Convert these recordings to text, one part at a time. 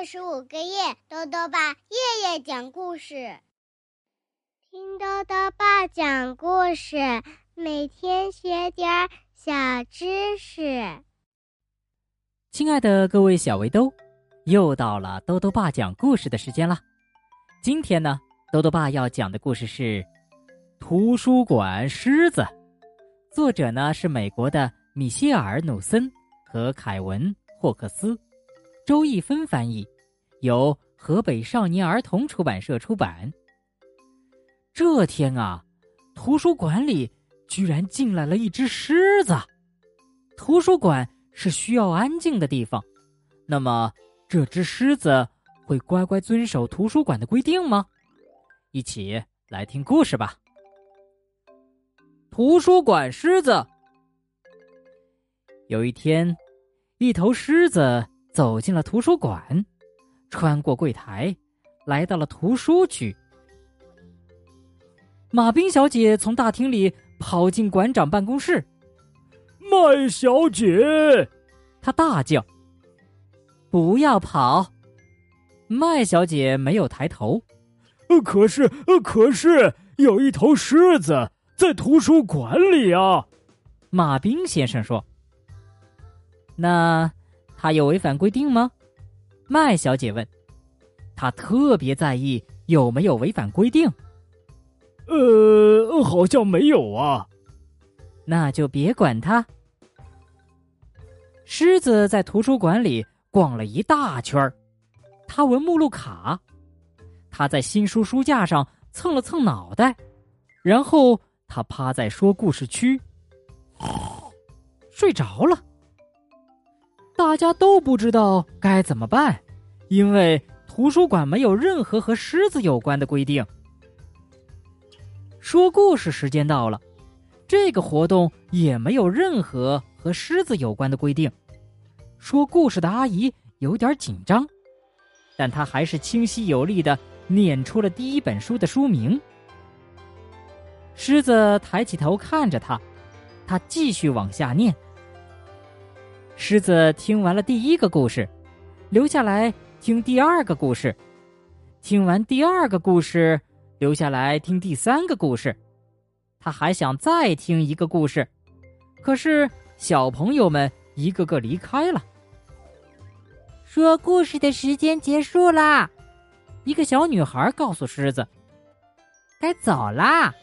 二十五个月，豆豆爸夜夜讲故事，听豆豆爸讲故事，每天学点小知识。亲爱的各位小围兜，又到了豆豆爸讲故事的时间了。今天呢，豆豆爸要讲的故事是《图书馆狮子》，作者呢是美国的米歇尔·努森和凯文·霍克斯。周一芬翻译，由河北少年儿童出版社出版。这天啊，图书馆里居然进来了一只狮子。图书馆是需要安静的地方，那么这只狮子会乖乖遵守图书馆的规定吗？一起来听故事吧。图书馆狮子。有一天，一头狮子。走进了图书馆，穿过柜台，来到了图书区。马冰小姐从大厅里跑进馆长办公室。麦小姐，她大叫：“不要跑！”麦小姐没有抬头。可是，可是有一头狮子在图书馆里啊！马冰先生说：“那。”他有违反规定吗？麦小姐问。他特别在意有没有违反规定。呃，好像没有啊。那就别管他。狮子在图书馆里逛了一大圈儿，他闻目录卡，他在新书书架上蹭了蹭脑袋，然后他趴在说故事区，睡着了。大家都不知道该怎么办，因为图书馆没有任何和狮子有关的规定。说故事时间到了，这个活动也没有任何和狮子有关的规定。说故事的阿姨有点紧张，但她还是清晰有力的念出了第一本书的书名。狮子抬起头看着他，他继续往下念。狮子听完了第一个故事，留下来听第二个故事。听完第二个故事，留下来听第三个故事。他还想再听一个故事，可是小朋友们一个个离开了。说故事的时间结束啦！一个小女孩告诉狮子：“该走啦。”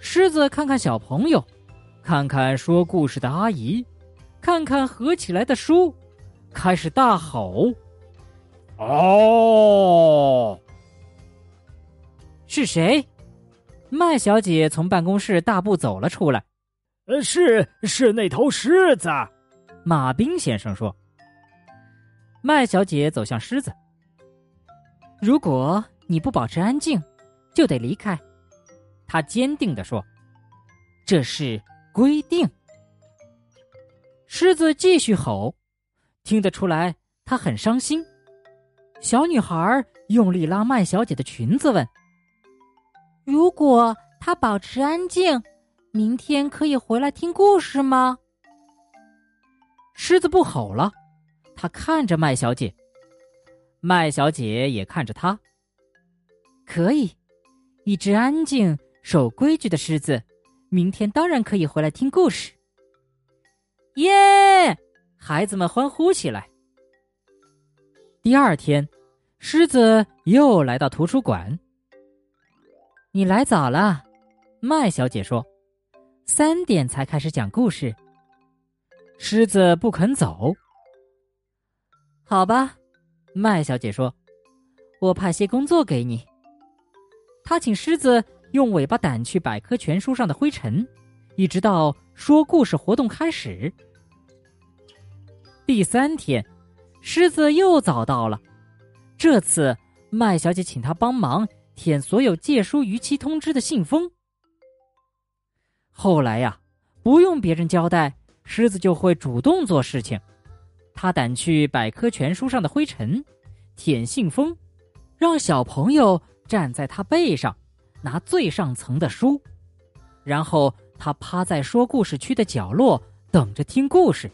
狮子看看小朋友，看看说故事的阿姨。看看合起来的书，开始大吼：“哦！”是谁？麦小姐从办公室大步走了出来。“呃，是是那头狮子。”马兵先生说。麦小姐走向狮子。“如果你不保持安静，就得离开。”他坚定地说，“这是规定。”狮子继续吼，听得出来他很伤心。小女孩用力拉麦小姐的裙子，问：“如果她保持安静，明天可以回来听故事吗？”狮子不吼了，他看着麦小姐，麦小姐也看着他。可以，一只安静、守规矩的狮子，明天当然可以回来听故事。耶！孩子们欢呼起来。第二天，狮子又来到图书馆。你来早了，麦小姐说：“三点才开始讲故事。”狮子不肯走。好吧，麦小姐说：“我派些工作给你。”她请狮子用尾巴掸去百科全书上的灰尘，一直到说故事活动开始。第三天，狮子又早到了。这次，麦小姐请他帮忙舔所有借书逾期通知的信封。后来呀，不用别人交代，狮子就会主动做事情。他掸去百科全书上的灰尘，舔信封，让小朋友站在他背上，拿最上层的书，然后他趴在说故事区的角落，等着听故事。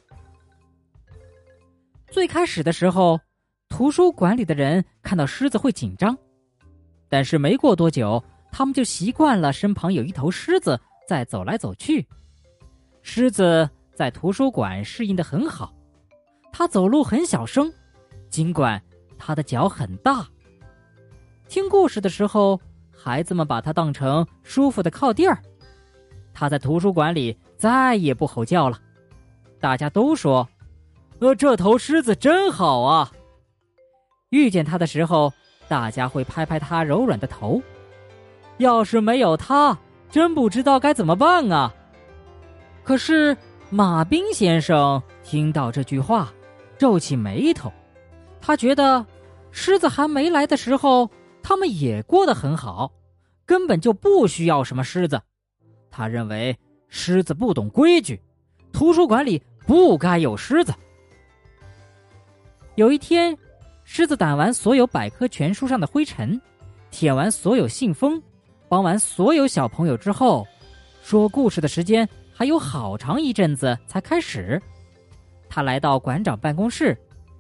最开始的时候，图书馆里的人看到狮子会紧张，但是没过多久，他们就习惯了身旁有一头狮子在走来走去。狮子在图书馆适应的很好，它走路很小声，尽管它的脚很大。听故事的时候，孩子们把它当成舒服的靠垫儿。它在图书馆里再也不吼叫了，大家都说：“呃，这头狮子真好啊！”遇见它的时候，大家会拍拍它柔软的头。要是没有它，真不知道该怎么办啊！可是马兵先生听到这句话，皱起眉头。他觉得，狮子还没来的时候，他们也过得很好，根本就不需要什么狮子。他认为狮子不懂规矩，图书馆里不该有狮子。有一天，狮子掸完所有百科全书上的灰尘，舔完所有信封，帮完所有小朋友之后，说故事的时间。还有好长一阵子才开始，他来到馆长办公室，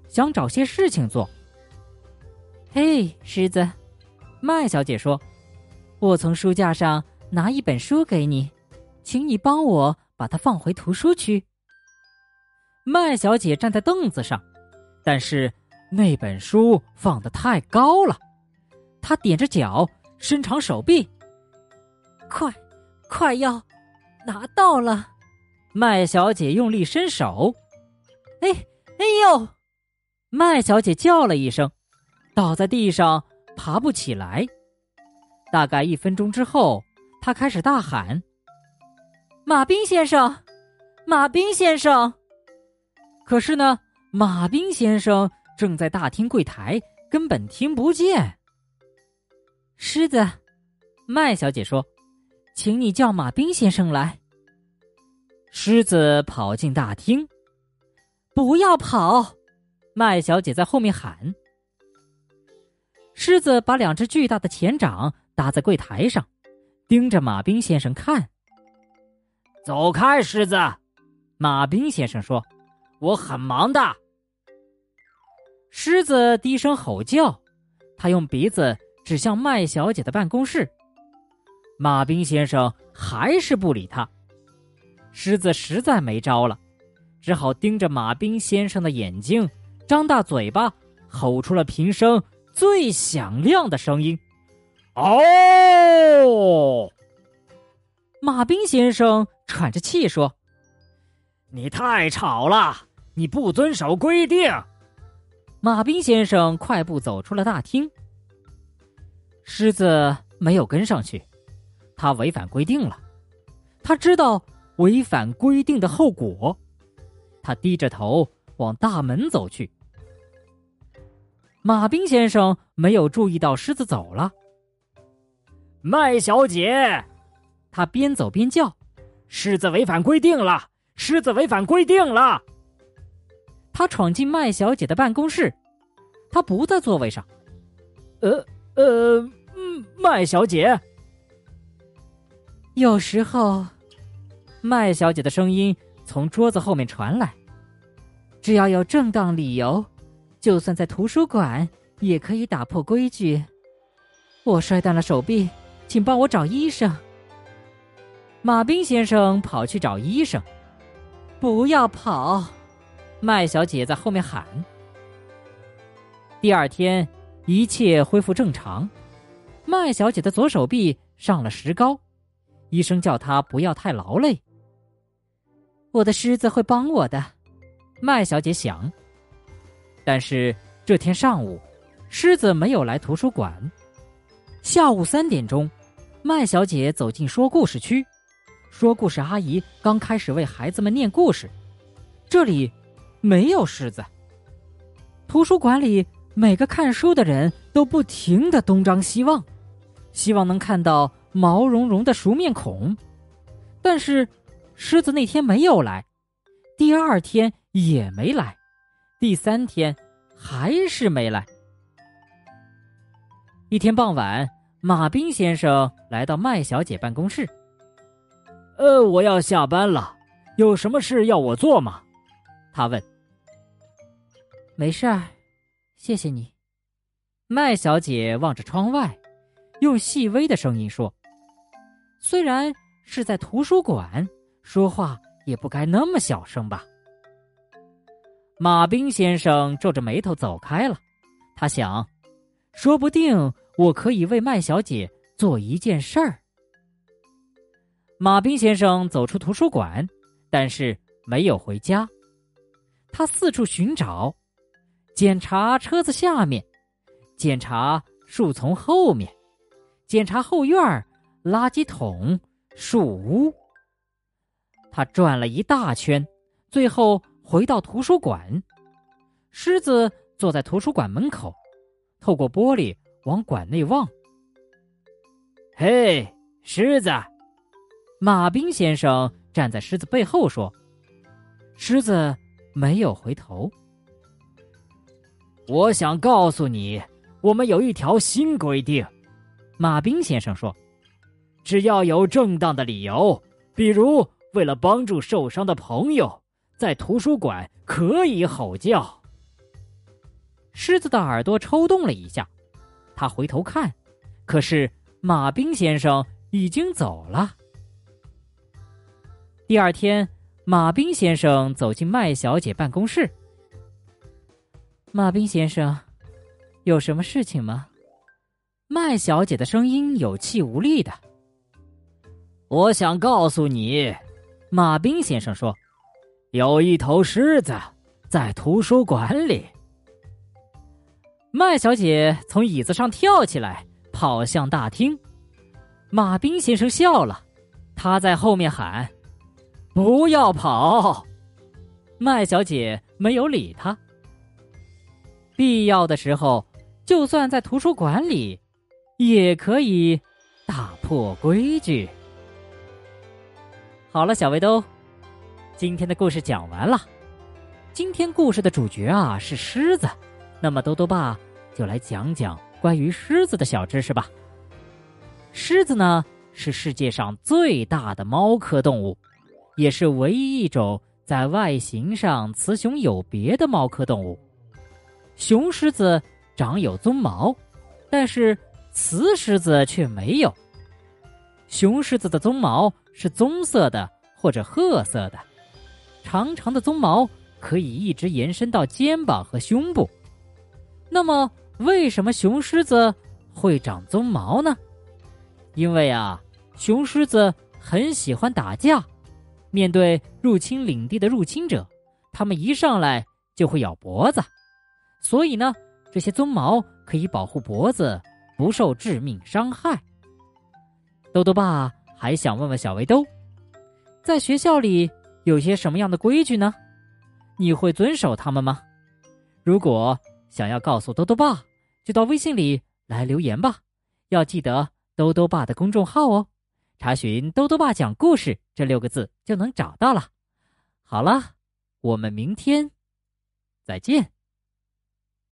想找些事情做。嘿，狮子，麦小姐说：“我从书架上拿一本书给你，请你帮我把它放回图书区。”麦小姐站在凳子上，但是那本书放的太高了，他踮着脚，伸长手臂，快，快要。拿到了，麦小姐用力伸手，哎，哎呦！麦小姐叫了一声，倒在地上，爬不起来。大概一分钟之后，她开始大喊：“马兵先生，马兵先生！”可是呢，马兵先生正在大厅柜台，根本听不见。狮子，麦小姐说。请你叫马兵先生来。狮子跑进大厅，不要跑！麦小姐在后面喊。狮子把两只巨大的前掌搭在柜台上，盯着马兵先生看。走开，狮子！马兵先生说：“我很忙的。”狮子低声吼叫，他用鼻子指向麦小姐的办公室。马兵先生还是不理他，狮子实在没招了，只好盯着马兵先生的眼睛，张大嘴巴，吼出了平生最响亮的声音：“哦！”马兵先生喘着气说：“你太吵了，你不遵守规定。”马兵先生快步走出了大厅，狮子没有跟上去。他违反规定了，他知道违反规定的后果，他低着头往大门走去。马兵先生没有注意到狮子走了。麦小姐，他边走边叫：“狮子违反规定了！狮子违反规定了！”他闯进麦小姐的办公室，他不在座位上。呃呃，嗯，麦小姐。有时候，麦小姐的声音从桌子后面传来。只要有正当理由，就算在图书馆也可以打破规矩。我摔断了手臂，请帮我找医生。马兵先生跑去找医生。不要跑，麦小姐在后面喊。第二天，一切恢复正常。麦小姐的左手臂上了石膏。医生叫她不要太劳累。我的狮子会帮我的，麦小姐想。但是这天上午，狮子没有来图书馆。下午三点钟，麦小姐走进说故事区，说故事阿姨刚开始为孩子们念故事。这里没有狮子。图书馆里每个看书的人都不停的东张西望，希望能看到。毛茸茸的熟面孔，但是狮子那天没有来，第二天也没来，第三天还是没来。一天傍晚，马兵先生来到麦小姐办公室。呃，我要下班了，有什么事要我做吗？他问。没事儿，谢谢你。”麦小姐望着窗外，用细微的声音说：“虽然是在图书馆，说话也不该那么小声吧。”马兵先生皱着眉头走开了。他想，说不定我可以为麦小姐做一件事儿。马兵先生走出图书馆，但是没有回家。他四处寻找，检查车子下面。检查树丛后面，检查后院垃圾桶、树屋。他转了一大圈，最后回到图书馆。狮子坐在图书馆门口，透过玻璃往馆内望。嘿，狮子！马兵先生站在狮子背后说：“狮子没有回头。”我想告诉你。我们有一条新规定，马兵先生说：“只要有正当的理由，比如为了帮助受伤的朋友，在图书馆可以吼叫。”狮子的耳朵抽动了一下，他回头看，可是马兵先生已经走了。第二天，马兵先生走进麦小姐办公室。马兵先生。有什么事情吗？麦小姐的声音有气无力的。我想告诉你，马兵先生说，有一头狮子在图书馆里。麦小姐从椅子上跳起来，跑向大厅。马兵先生笑了，他在后面喊：“不要跑！”麦小姐没有理他。必要的时候。就算在图书馆里，也可以打破规矩。好了，小围兜，今天的故事讲完了。今天故事的主角啊是狮子，那么兜兜爸就来讲讲关于狮子的小知识吧。狮子呢是世界上最大的猫科动物，也是唯一一种在外形上雌雄有别的猫科动物。雄狮子。长有鬃毛，但是雌狮子却没有。雄狮子的鬃毛是棕色的或者褐色的，长长的鬃毛可以一直延伸到肩膀和胸部。那么，为什么雄狮子会长鬃毛呢？因为啊，雄狮子很喜欢打架，面对入侵领地的入侵者，它们一上来就会咬脖子，所以呢。这些鬃毛可以保护脖子不受致命伤害。豆豆爸还想问问小围兜，在学校里有些什么样的规矩呢？你会遵守他们吗？如果想要告诉豆豆爸，就到微信里来留言吧。要记得豆豆爸的公众号哦，查询“豆豆爸讲故事”这六个字就能找到了。好了，我们明天再见。